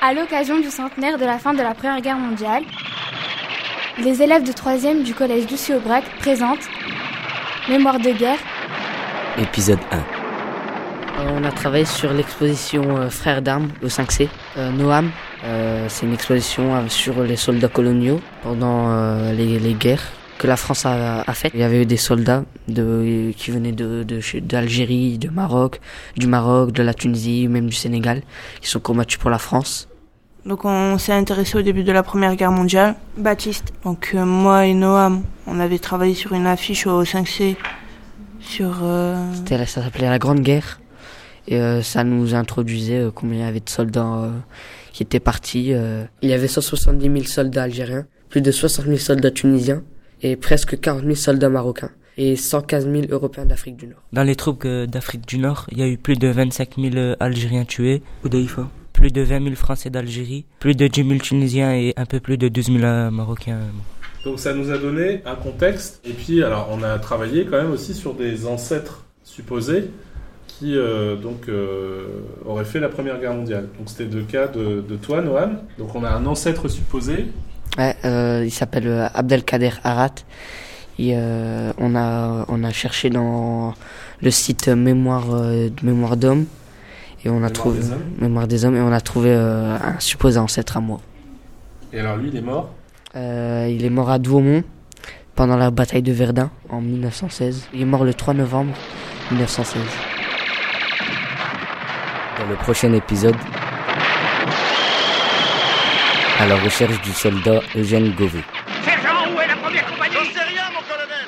À l'occasion du centenaire de la fin de la Première Guerre mondiale, les élèves de 3e du collège Lucie Aubrac présentent Mémoire de guerre. Épisode 1. On a travaillé sur l'exposition euh, Frères d'armes au 5C. Euh, Noam, euh, c'est une exposition sur les soldats coloniaux pendant euh, les, les guerres que la France a, a fait. Il y avait eu des soldats de, qui venaient de, d'Algérie, de Maroc, du Maroc, de la Tunisie, même du Sénégal, qui sont combattus pour la France. Donc on s'est intéressé au début de la Première Guerre mondiale. Baptiste. Donc euh, moi et Noam, on avait travaillé sur une affiche au 5C sur... euh, C'était- Ça s'appelait la Grande Guerre. Et euh, ça nous introduisait euh, combien il y avait de soldats euh, qui étaient partis. euh. Il y avait 170 000 soldats algériens, plus de 60 000 soldats tunisiens et presque 40 000 soldats marocains et 115 000 Européens d'Afrique du Nord. Dans les troupes euh, d'Afrique du Nord, il y a eu plus de 25 000 euh, Algériens tués, plus de 20 000 Français d'Algérie, plus de 10 000 Tunisiens et un peu plus de 12 000 euh, Marocains. Donc ça nous a donné un contexte. Et puis, alors, on a travaillé quand même aussi sur des ancêtres supposés qui euh, donc euh, auraient fait la Première Guerre mondiale. Donc c'était le cas de, de toi, Noam. Donc on a un ancêtre supposé. Ouais, euh, il s'appelle euh, Abdelkader Arat. Et euh, on a on a cherché dans le site Mémoire euh, Mémoire d'homme et on a Mémoire trouvé des hommes. Mémoire des hommes et on a trouvé euh, un supposé ancêtre à moi. Et alors lui, il est mort? Euh, il est mort à Douaumont pendant la bataille de Verdun en 1916. Il est mort le 3 novembre 1916. Dans le prochain épisode, à la recherche du soldat Eugène Gauvet. Sergent, où est la première compagnie? J'en sais rien, mon colonel